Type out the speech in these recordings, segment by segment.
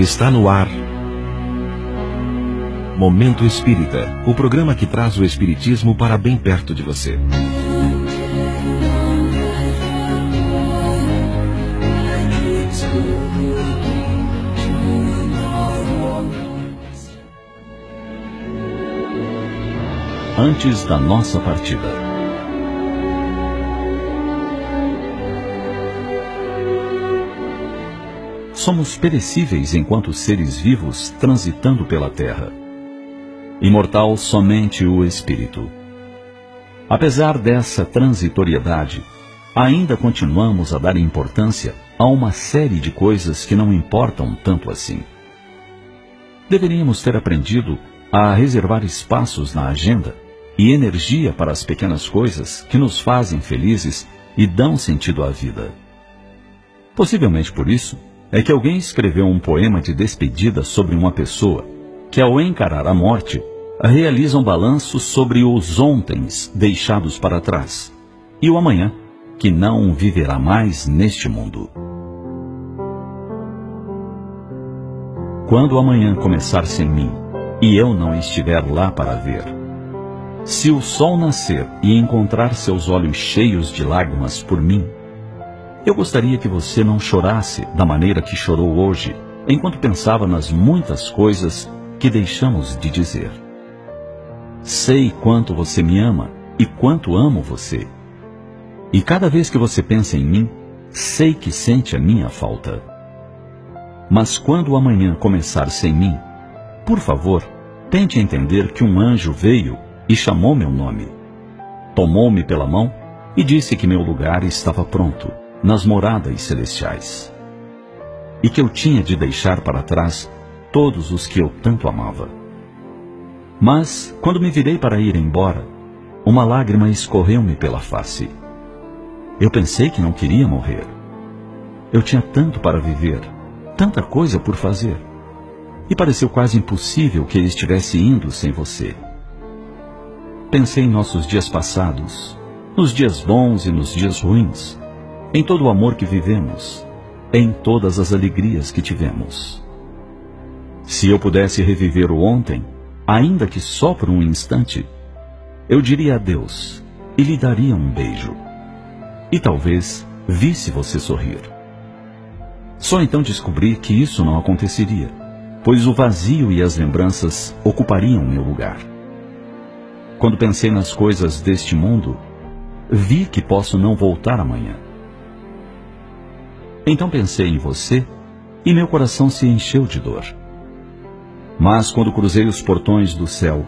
Está no ar. Momento Espírita, o programa que traz o Espiritismo para bem perto de você. Antes da nossa partida. Somos perecíveis enquanto seres vivos transitando pela terra. Imortal somente o espírito. Apesar dessa transitoriedade, ainda continuamos a dar importância a uma série de coisas que não importam tanto assim. Deveríamos ter aprendido a reservar espaços na agenda e energia para as pequenas coisas que nos fazem felizes e dão sentido à vida. Possivelmente por isso, é que alguém escreveu um poema de despedida sobre uma pessoa que, ao encarar a morte, realiza um balanço sobre os ontens deixados para trás e o amanhã, que não viverá mais neste mundo. Quando amanhã começar sem mim e eu não estiver lá para ver, se o sol nascer e encontrar seus olhos cheios de lágrimas por mim, eu gostaria que você não chorasse da maneira que chorou hoje, enquanto pensava nas muitas coisas que deixamos de dizer. Sei quanto você me ama e quanto amo você. E cada vez que você pensa em mim, sei que sente a minha falta. Mas quando amanhã começar sem mim, por favor, tente entender que um anjo veio e chamou meu nome. Tomou-me pela mão e disse que meu lugar estava pronto nas moradas celestiais. E que eu tinha de deixar para trás todos os que eu tanto amava. Mas, quando me virei para ir embora, uma lágrima escorreu-me pela face. Eu pensei que não queria morrer. Eu tinha tanto para viver, tanta coisa por fazer. E pareceu quase impossível que estivesse indo sem você. Pensei em nossos dias passados, nos dias bons e nos dias ruins, em todo o amor que vivemos, em todas as alegrias que tivemos. Se eu pudesse reviver o ontem, ainda que só por um instante, eu diria adeus e lhe daria um beijo. E talvez visse você sorrir. Só então descobri que isso não aconteceria, pois o vazio e as lembranças ocupariam meu lugar. Quando pensei nas coisas deste mundo, vi que posso não voltar amanhã então pensei em você e meu coração se encheu de dor. Mas quando cruzei os portões do céu,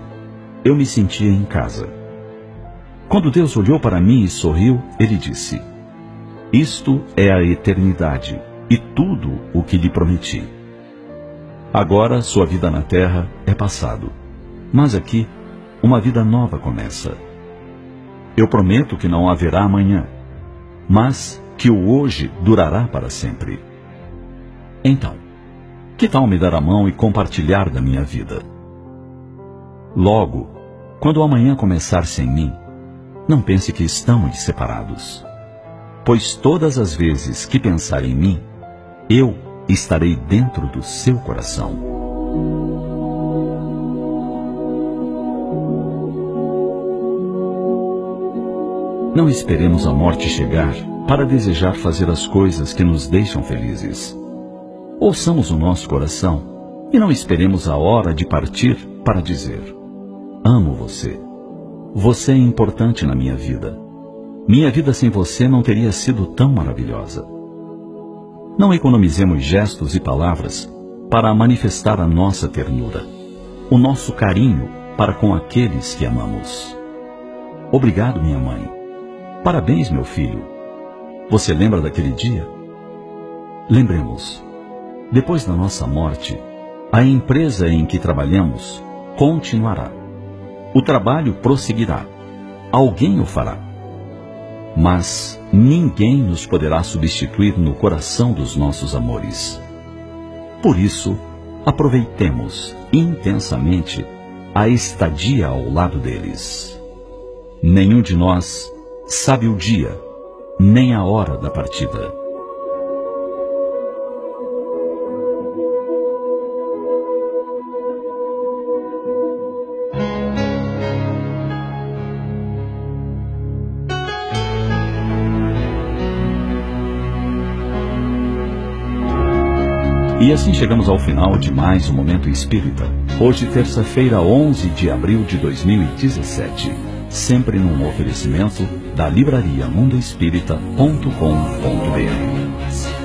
eu me sentia em casa. Quando Deus olhou para mim e sorriu, ele disse: Isto é a eternidade e tudo o que lhe prometi. Agora sua vida na terra é passado, mas aqui uma vida nova começa. Eu prometo que não haverá amanhã, mas que o hoje durará para sempre. Então, que tal me dar a mão e compartilhar da minha vida? Logo, quando o amanhã começar sem mim, não pense que estamos separados. Pois todas as vezes que pensar em mim, eu estarei dentro do seu coração. Não esperemos a morte chegar para desejar fazer as coisas que nos deixam felizes. Ouçamos o nosso coração e não esperemos a hora de partir para dizer: Amo você. Você é importante na minha vida. Minha vida sem você não teria sido tão maravilhosa. Não economizemos gestos e palavras para manifestar a nossa ternura, o nosso carinho para com aqueles que amamos. Obrigado, minha mãe. Parabéns, meu filho. Você lembra daquele dia? Lembremos, depois da nossa morte, a empresa em que trabalhamos continuará. O trabalho prosseguirá. Alguém o fará. Mas ninguém nos poderá substituir no coração dos nossos amores. Por isso, aproveitemos intensamente a estadia ao lado deles. Nenhum de nós sabe o dia nem a hora da partida. E assim chegamos ao final de mais um Momento Espírita. Hoje, terça-feira, 11 de abril de 2017. Sempre num oferecimento da livraria mundoespírita.com.br.